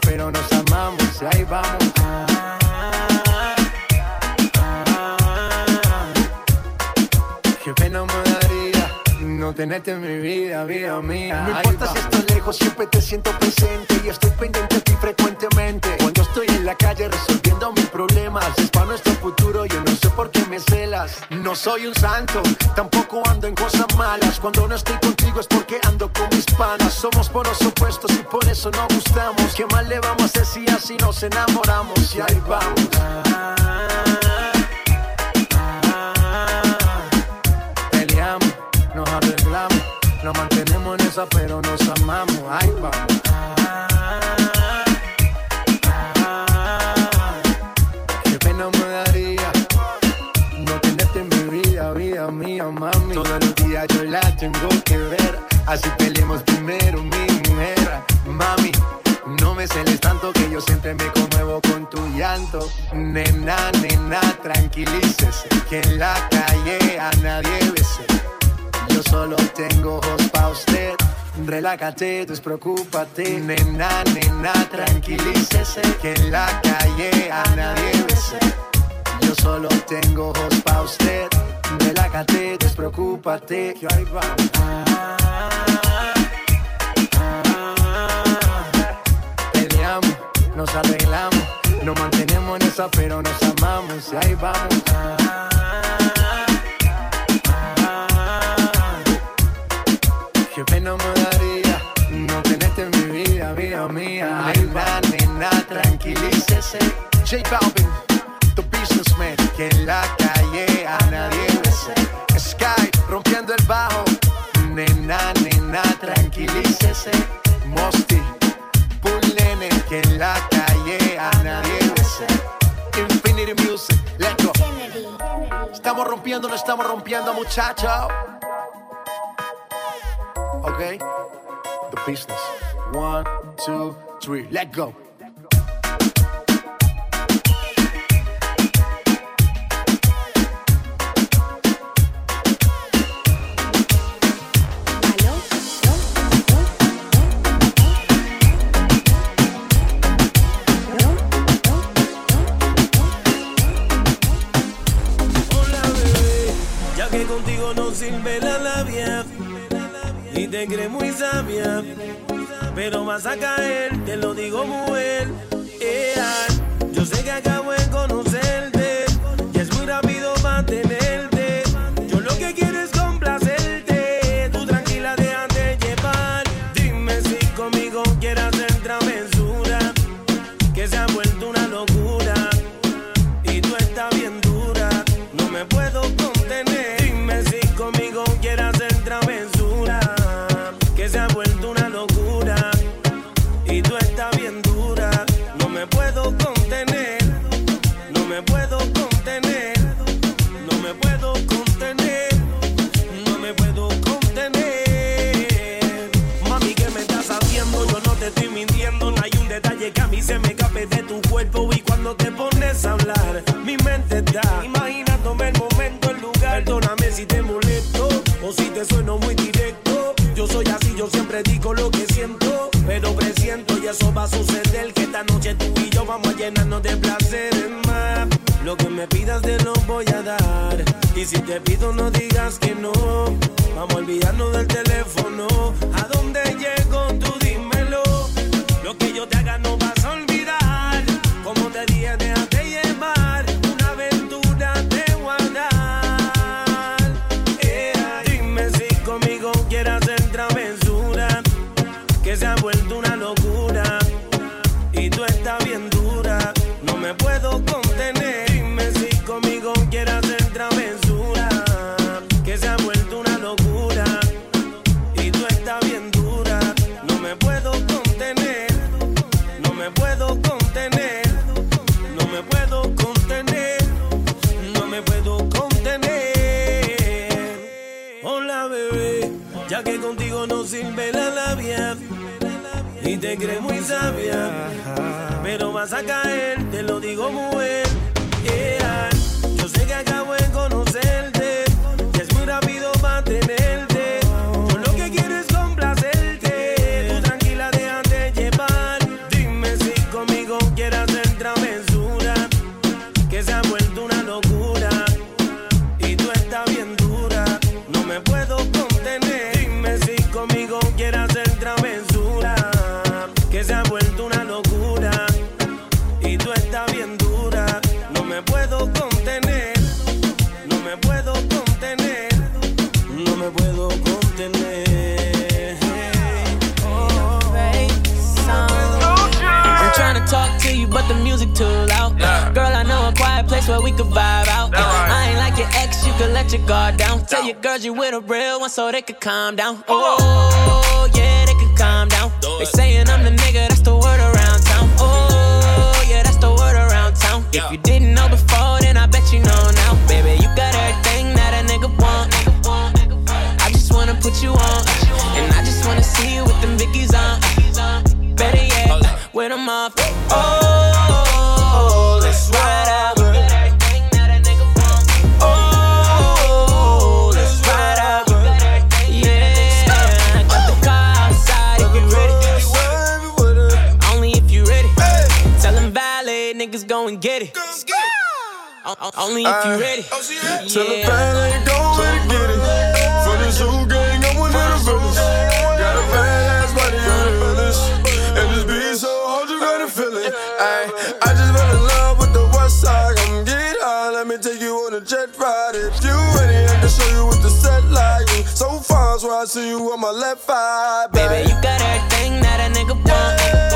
Pero nos amamos. Y ahí vamos. Qué pena me daría no tenerte en mi vida, vida mía. No importa si estoy lejos, siempre te siento presente y estoy pendiente de ti frecuentemente. Cuando estoy en la calle resolviendo mis problemas, es para nuestro futuro, No soy un santo, tampoco ando en cosas malas. Cuando no estoy contigo es porque ando con mis panas. Somos polos opuestos y por eso nos gustamos. ¿Qué más le vamos a hacer si así nos enamoramos? Y ahí vamos. Peleamos, nos arreglamos, nos mantenemos en esa, pero nos amamos. Ahí vamos. Tengo que ver. Así peleemos primero, mi mujer. Mami, no me celes tanto que yo siempre me conmuevo con tu llanto. Nena, nena, tranquilícese. Que en la calle a nadie bese. Yo solo tengo ojos pa' usted. Relájate, despreocúpate. Nena, nena, tranquilícese. Que en la calle a nadie bese. Yo solo tengo ojos pa' usted. Relájate, despreocúpate. Que ahí vamos. Peleamos, nos arreglamos, nos mantenemos en esa, pero nos amamos. Y ahí vamos. Qué pena me daría no tenerte en mi vida, vida mía. Ahí va, Nena, tranquilícese. J Balvin, the businessman. Que en la calle a nadie el bajo. Nena, nena, tranquilícese. Mosty, Bull Nene. Que en la calle a nadie. Infinity Music, let's go. Estamos rompiendo, no estamos rompiendo, muchachos. Ok, the business. One, two, three, let go. Que contigo no sirve la labia y te crees muy sabia, pero vas a caer, te lo digo mujer. Ea, yo sé que acabo de te pido no digas crees muy sabia, pero vas a caer, te lo digo muy bien. Your guard down. Tell your girls you with a real one so they could calm down. Oh, yeah, they could calm down. They saying I'm the nigga, that's the niggas go and get it. O- o- Only if you oh, ready. Tell the Yeah. bad go and get it. For the zoo gang, I'm one of the villains. Got a badass body on the village. And this beat so hard, you gotta feel it. Ay, I just fell in love with the west side. Come get high, let me take you on a jet ride. If you ready, I can show you what the set like. So far, so I see you on my left eye. Baby, you got everything that a nigga want. I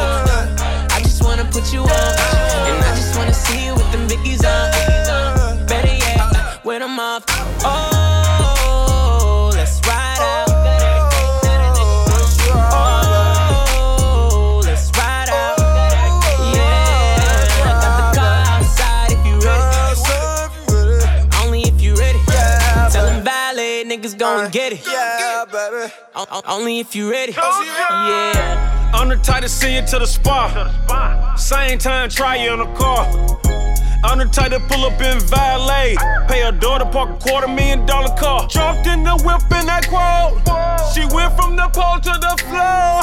you on. And I just wanna see you with them Vickies on. Better yet, with them off. Oh, let's ride out. Oh, let's ride out. Yeah, I got the car outside if you ready. Only if you ready. Tell them valet niggas get it. Yeah, baby. O- o- Only if you ready. Yeah. I'm the type to see you to the spot. Same time, try you in the car. I'm the type to pull up in valet. Pay her daughter park a quarter million dollar car. Jumped in the whip in that quote. She went from the pole to the floor.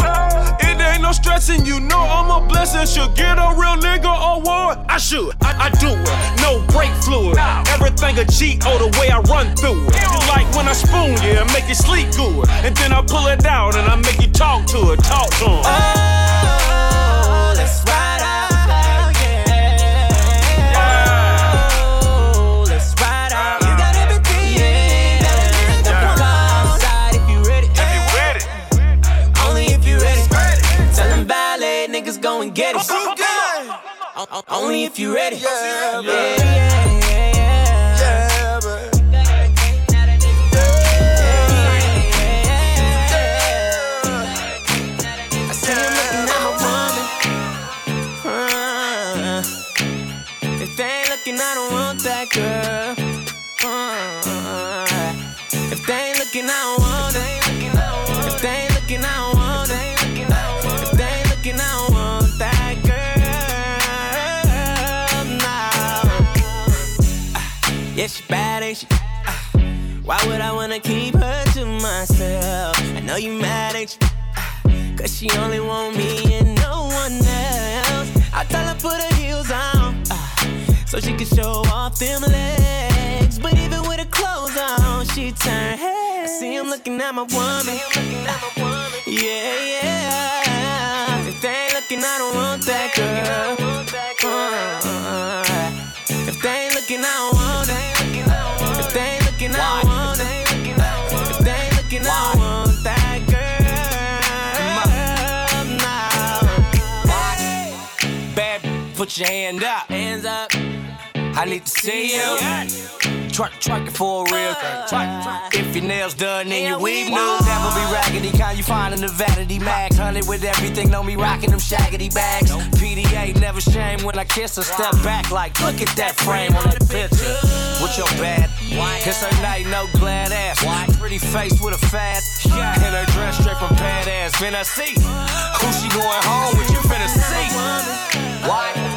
It ain't no stressing, you know I'm a blessing. Should get a real nigga award. I should, I, I do it. No brake fluid. Everything a cheat, oh, the way I run through it. You like when I spoon you and make you sleep good. And then I pull it out and I make you talk to it, talk to him. Oh, let's ride Only if you ready. Yeah, Yeah, Why would I wanna keep her to myself? I know you mad, at you? Cause she only want me and no one else. I tell her put her heels on, so she can show off them legs. But even with her clothes on, she turn heads. I see him looking at my woman. Yeah, yeah. If they ain't looking, I don't want that girl. Uh, if they ain't looking, I don't want it. If they ain't looking, I don't want it. If they ain't looking, I don't want that girl. Nah. Bad, put your hand up. Hands up. I need to see you. Twerk it for real. Twerk, If your nails done, then your weave new. Never be raggedy, kind you find in the vanity max. Honey with everything, know me rocking them shaggy bags. PDA never shame when I kiss her. Step back like, look at that frame on that picture. With your bad, it's her night, no glad ass. Pretty face with a fat, and her dress straight from badass. Finna see who she going home with. You finna see why.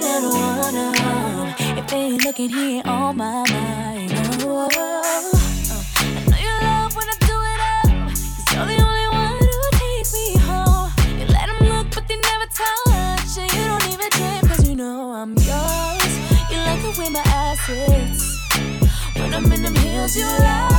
Looking at one. If they ain't looking, he ain't on my mind. Oh, oh, oh. I know you love when I do it up. Cause you're the only one who takes me home. You look, but they never touch. And you don't even you know I'm yours. You like the way my ass. When I'm in them heels, you like.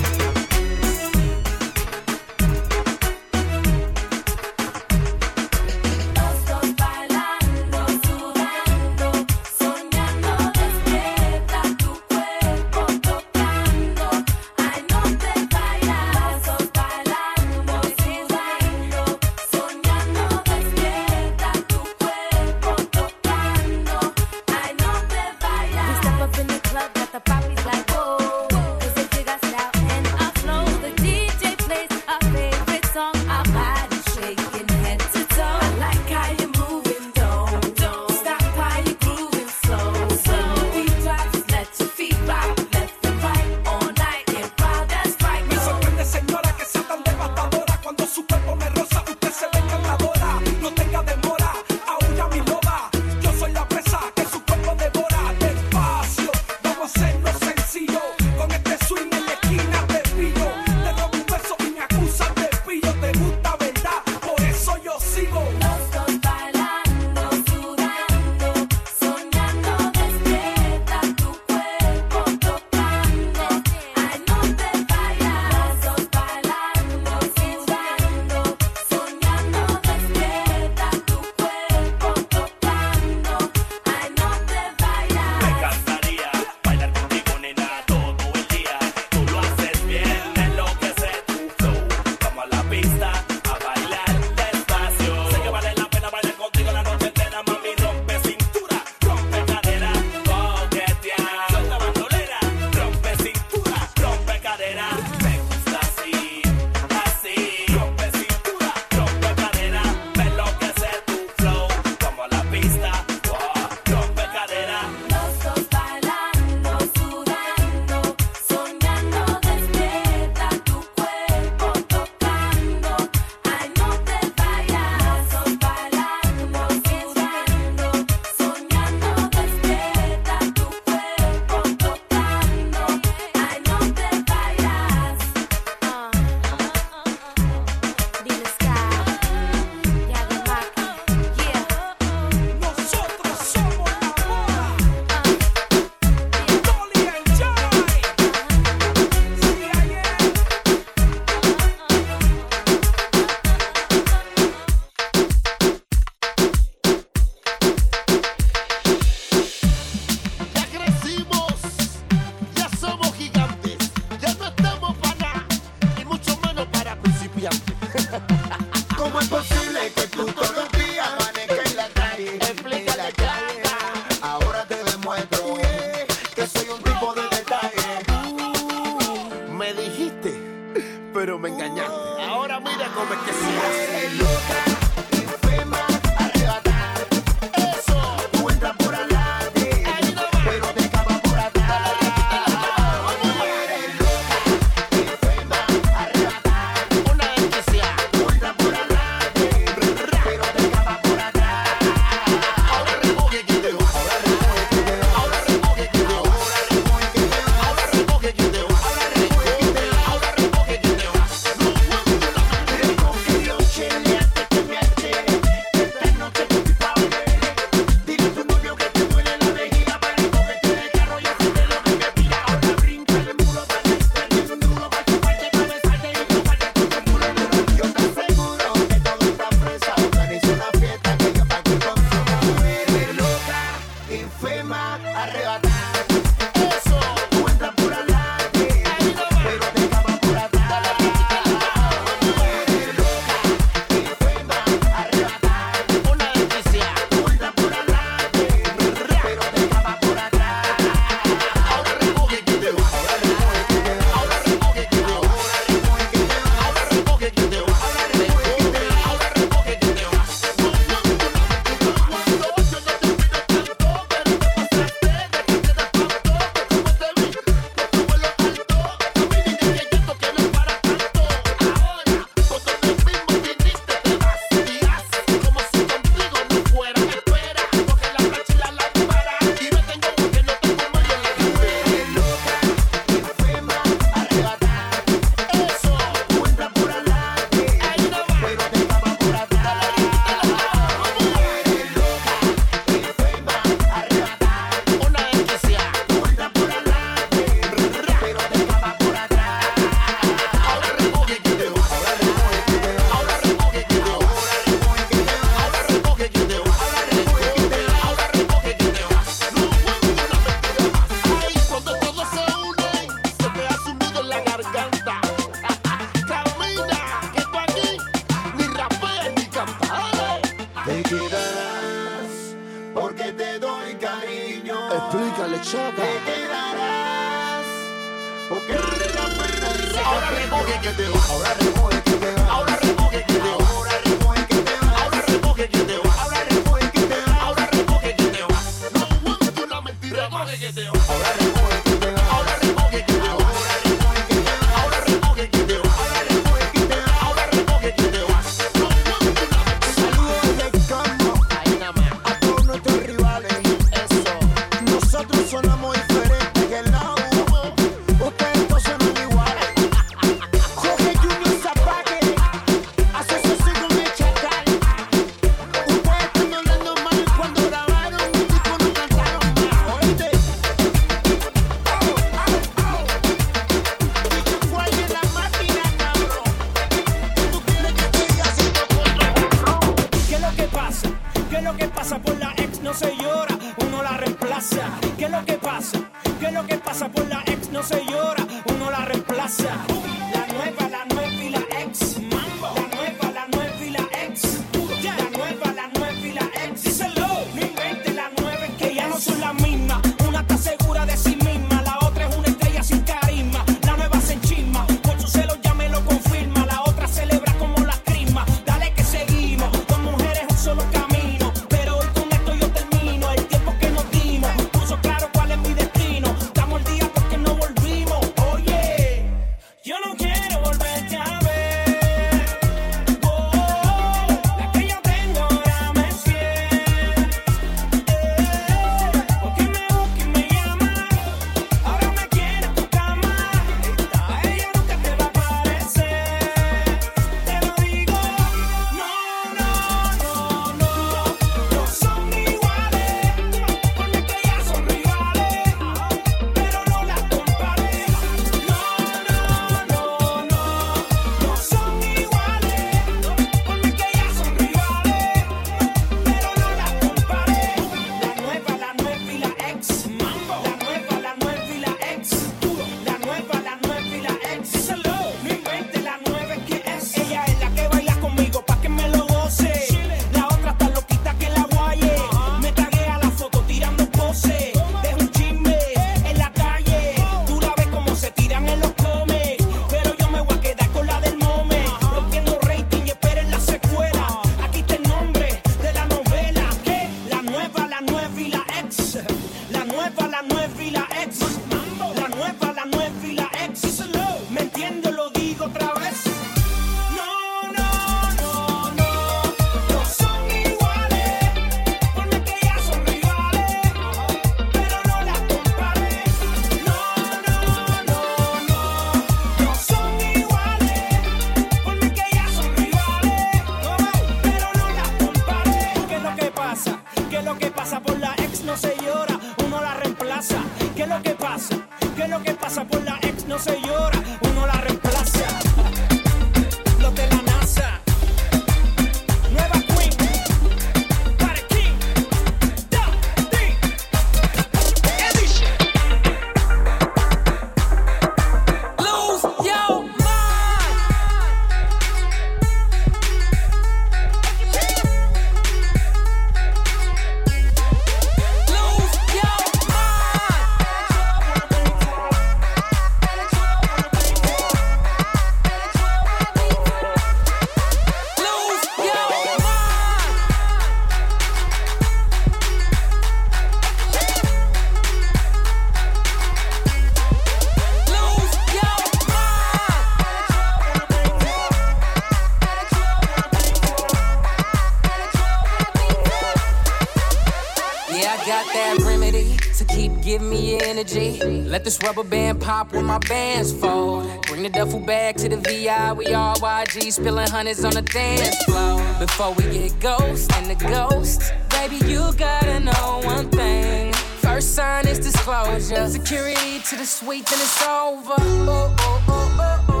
Yeah, I got that remedy to keep giving me energy. Let this rubber band pop when my bands fold. Bring the duffel bag to the VI. We all YG spilling hundreds on the dance floor. Before we get ghost and the ghost, baby, you gotta know one thing. First sign is disclosure. Security to the suite, then it's over. Ooh, ooh, ooh,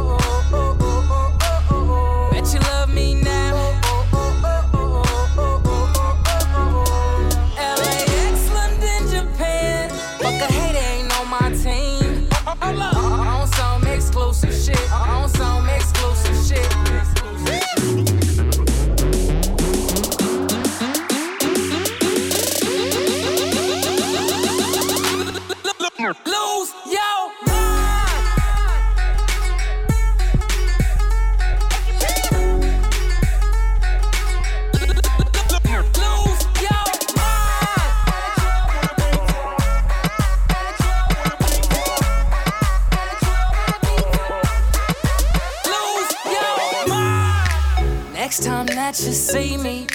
you see me.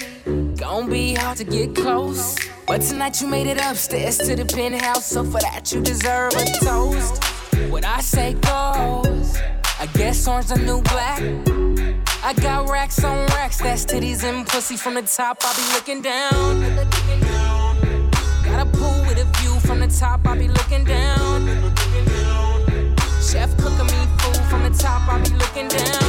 Gon' be hard to get close. But tonight you made it upstairs to the penthouse, so for that you deserve a toast. What I say goes. I guess orange the new black. I got racks on racks, that's titties and pussy from the top. I'll be looking down. Got a pool with a view from the top. I'll be looking down. Chef cooking me food from the top. I'll be looking down.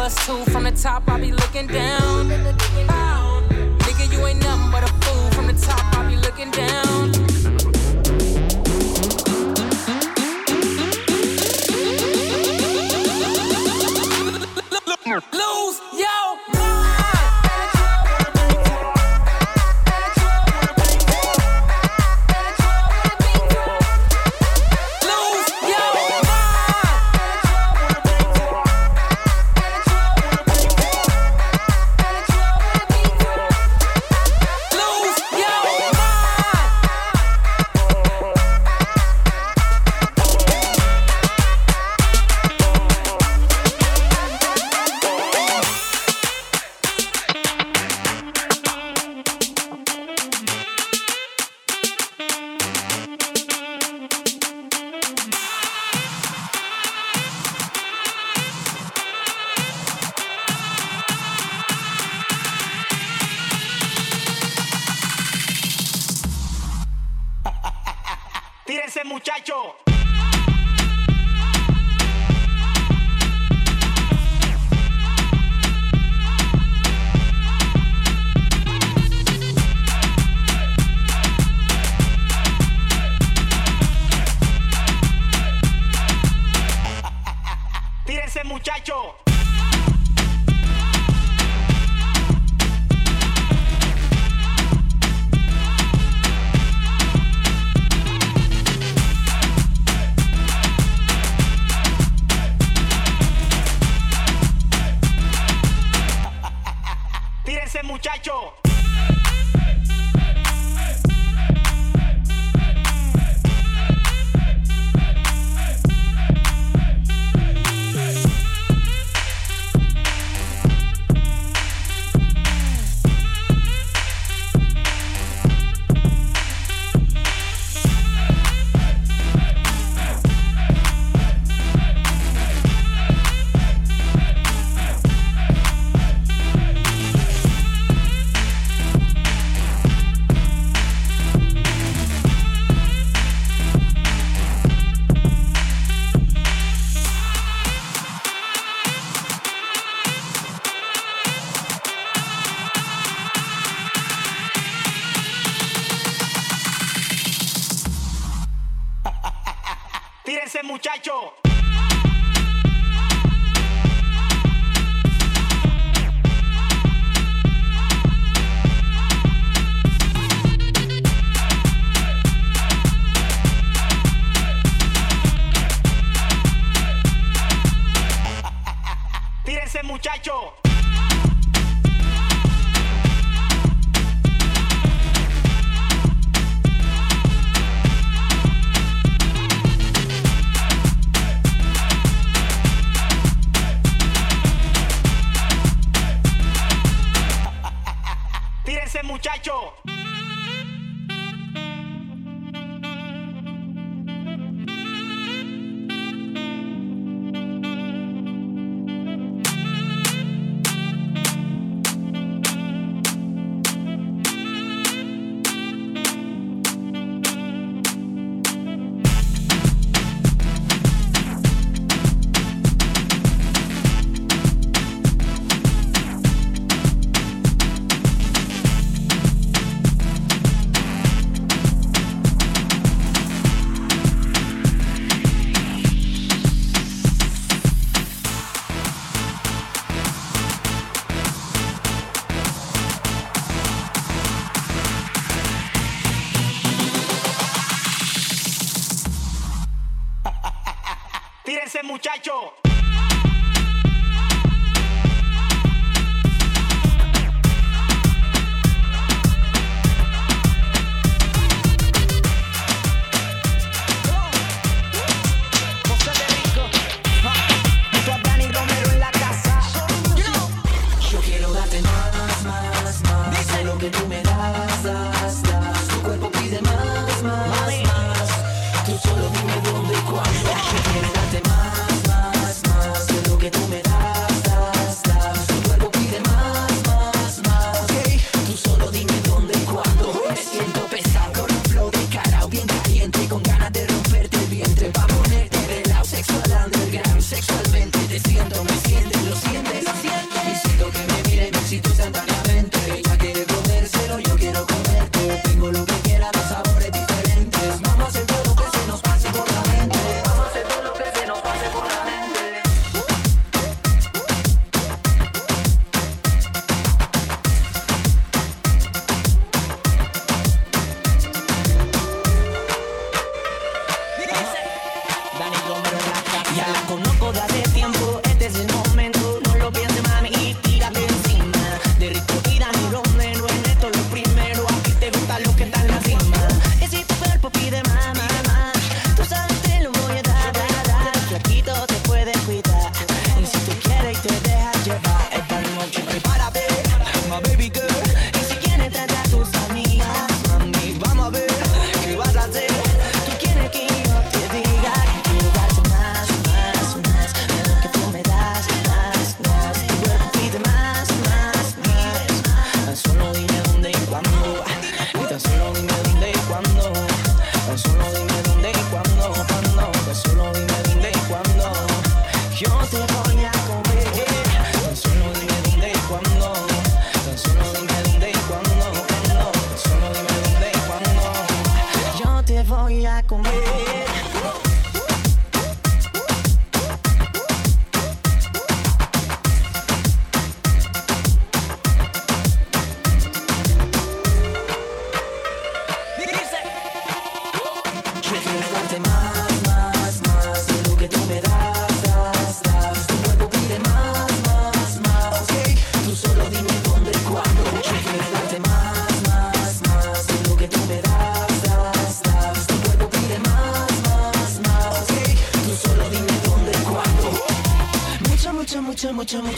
Plus two from the top. I'll be looking down. Nigga, you ain't nothing but a fool from the top. I'll be looking down.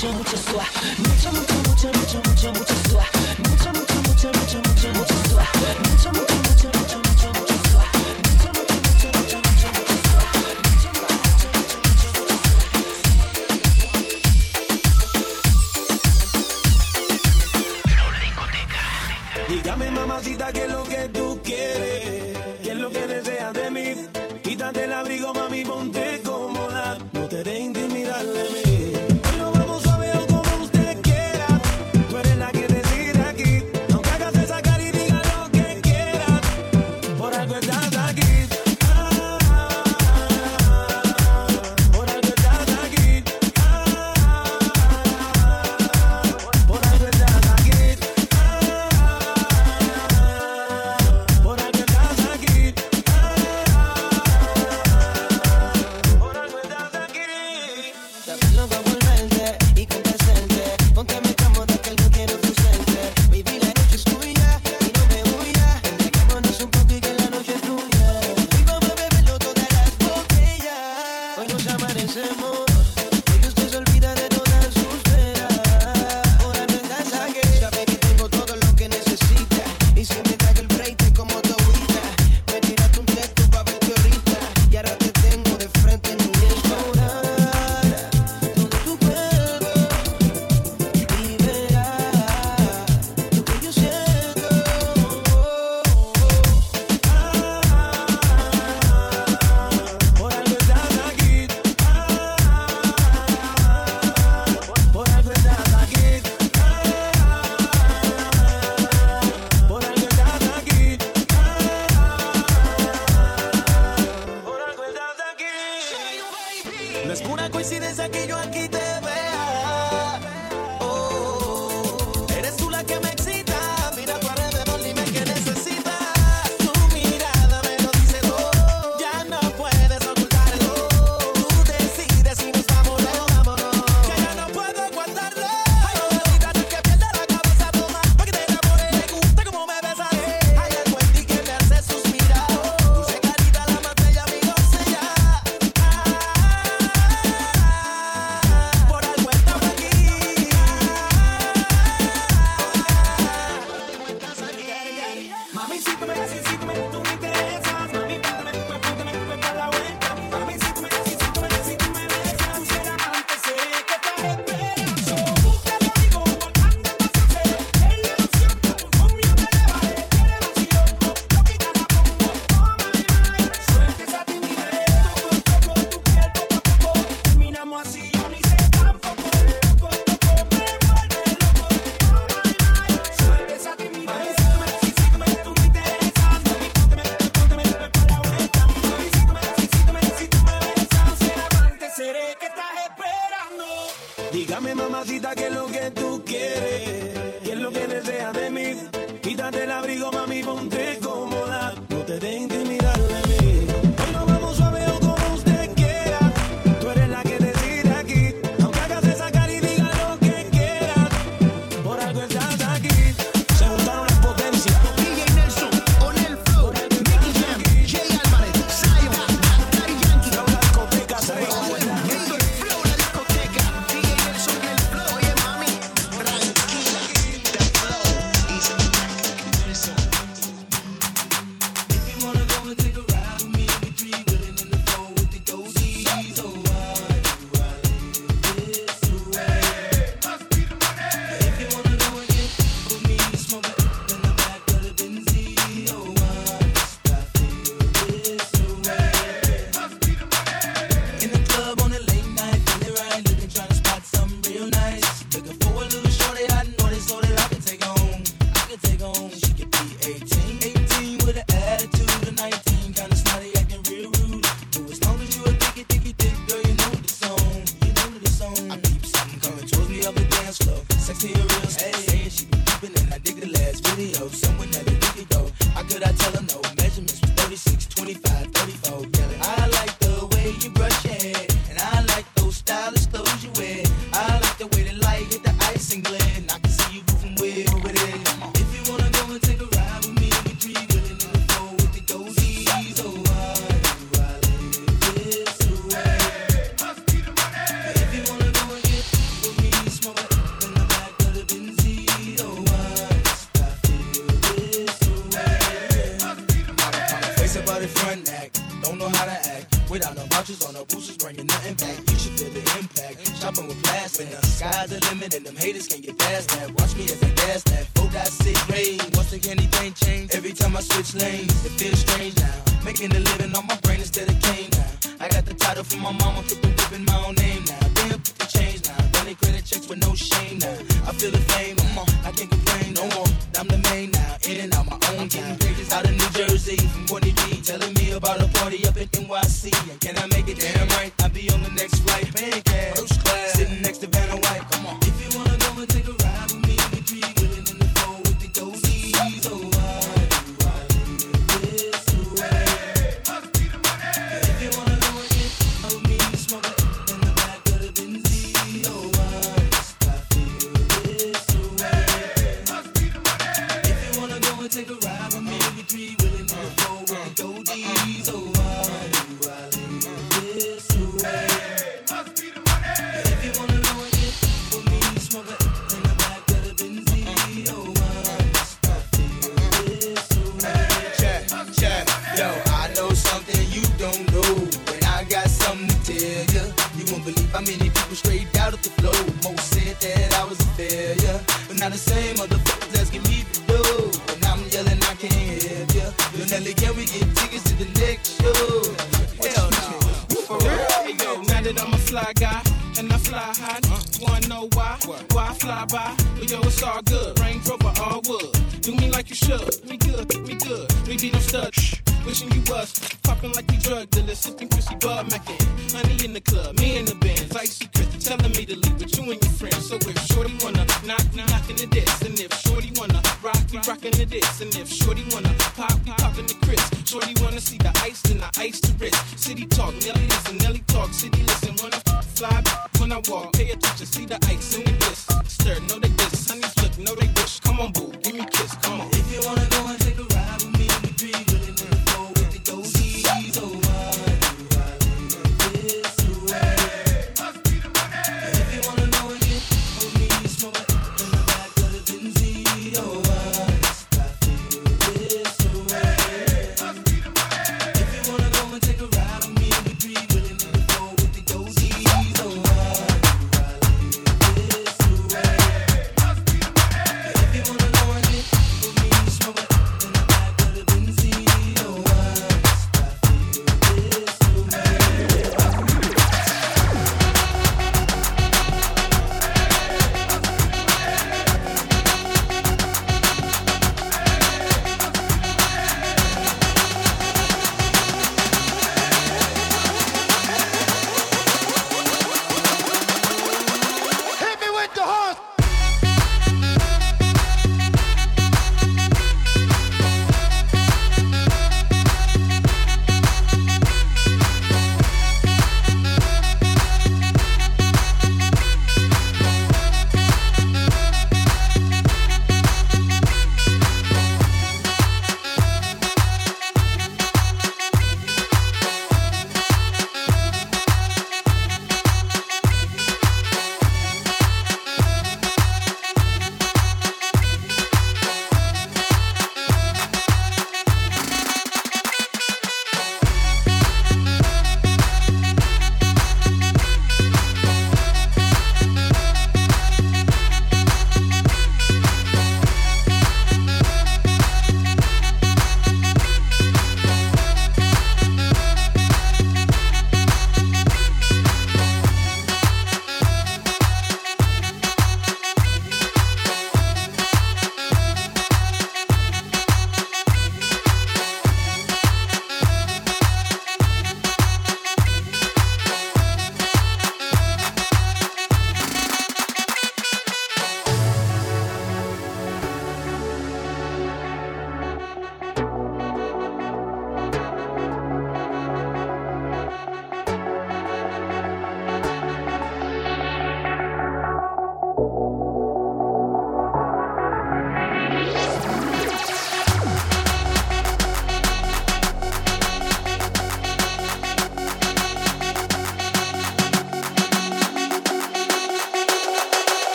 mucho, mucho. Mucho, mucho, mucho, mucho, mucho, mucho. Mucho, mucho, mucho, mucho, mucho, mucho. Mucho, mucho, mucho, mucho, mucho, mucho Dígame mamacita qué es lo que tú quieres, qué es lo que deseas de mí. Quítate el abrigo.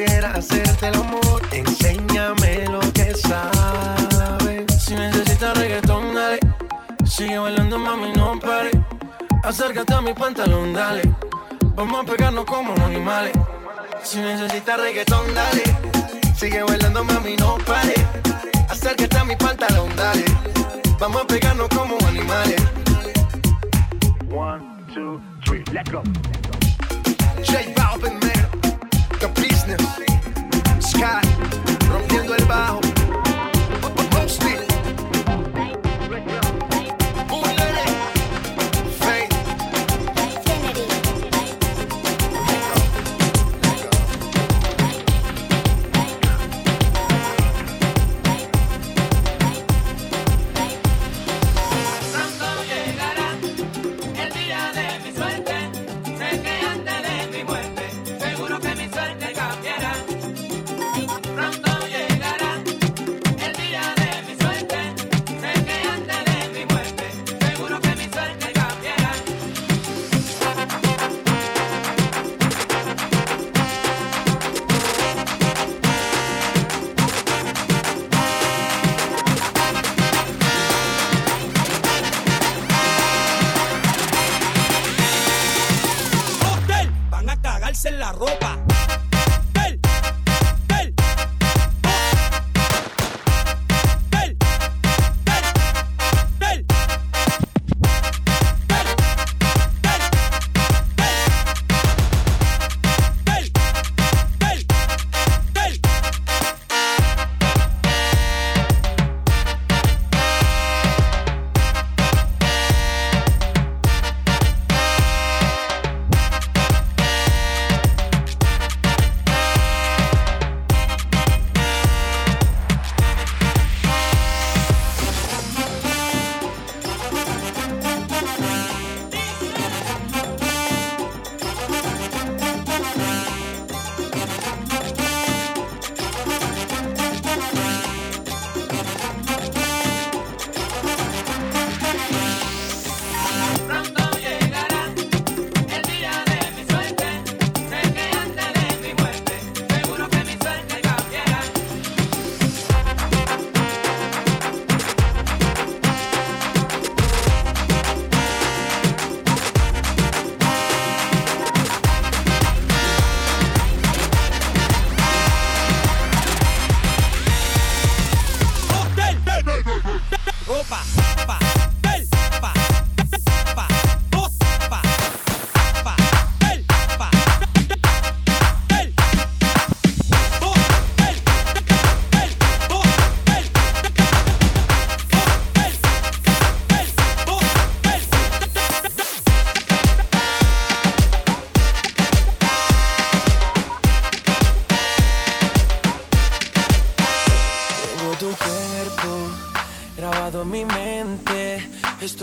quisiera hacerte el amor, enséñame lo que sabes. Si necesitas reggaetón, dale. Sigue bailando, mami, no pare. Acércate a mi pantalón, dale. Vamos a pegarnos como animales. Si necesitas reggaetón, dale. Sigue bailando, mami, no pare. Acércate a mi pantalón, dale. Vamos a pegarnos como animales. One, two, three, let go. J Balvin, trabajo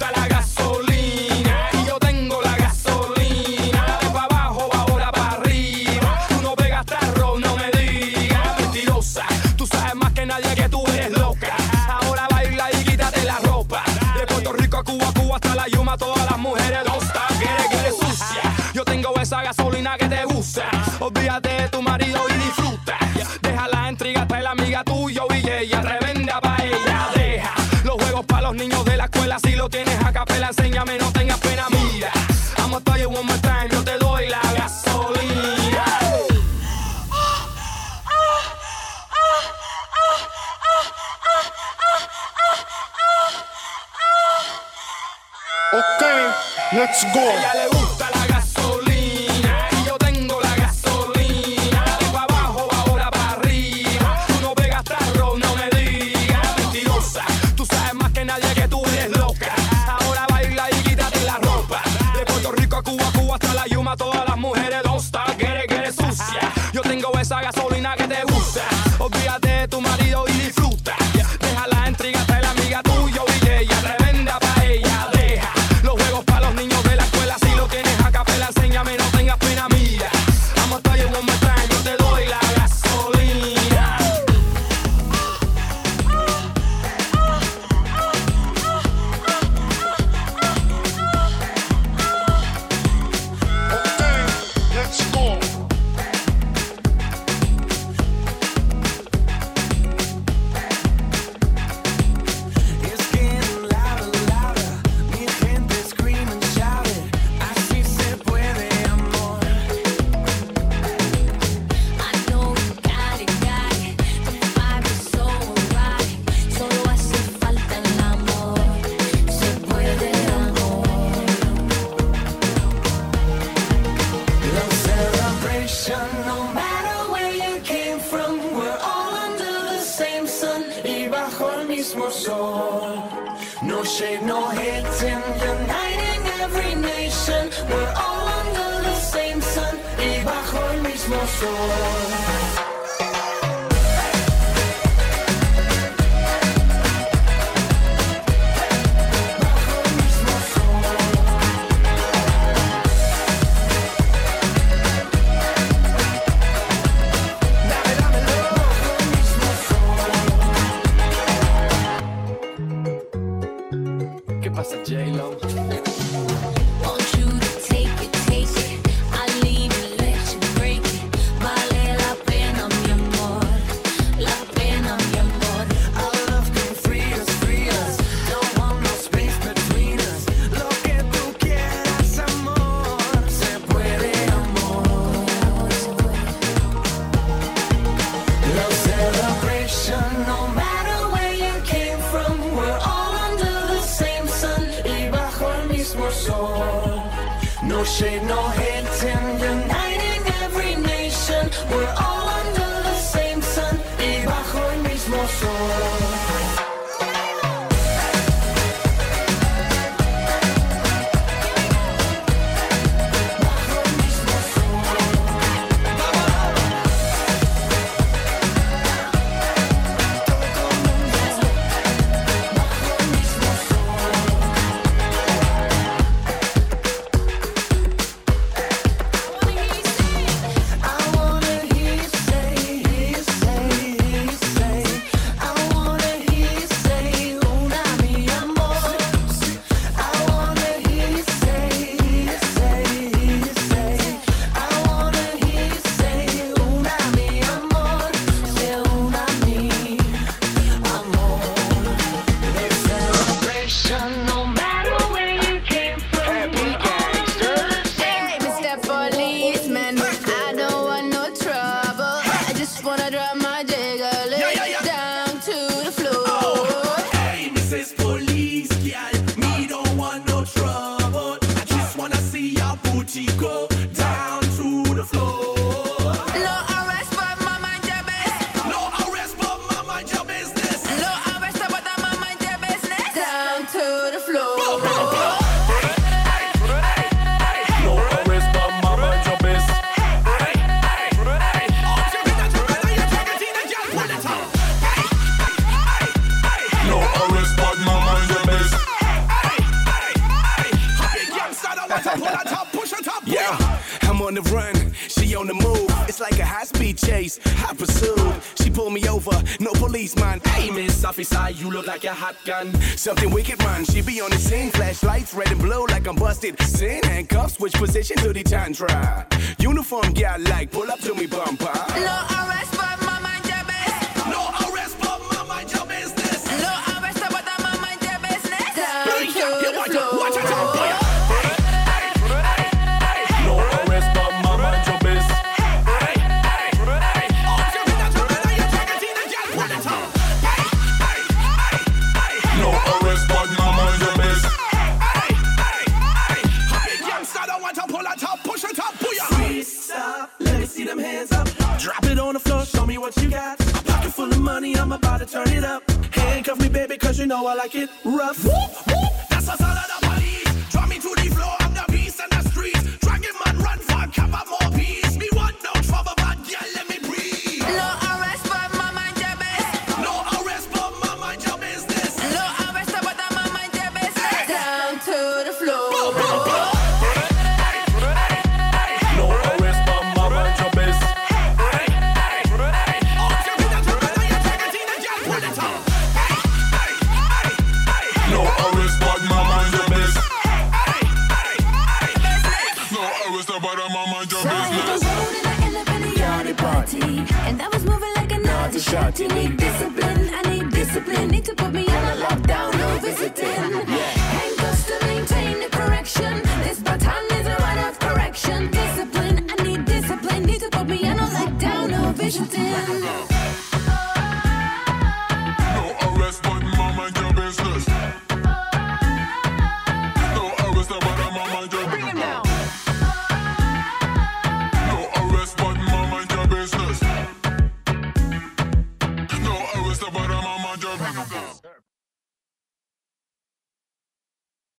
la gasolina. Y yo tengo la gasolina. De pa' abajo, ahora pa' arriba. Tú no pegas tarro, no me digas. Mentirosa, tú sabes más que nadie que tú eres loca. Ahora baila y quítate la ropa. De Puerto Rico a Cuba, Cuba hasta la Yuma, todas las mujeres gustan. Quiere que eres sucia. Yo tengo esa gasolina que te gusta. Olvídate de tu marido y disfruta. la me no tengas pena. I'ma tell you one more time, yo te doy la gasolina. Ok, let's go.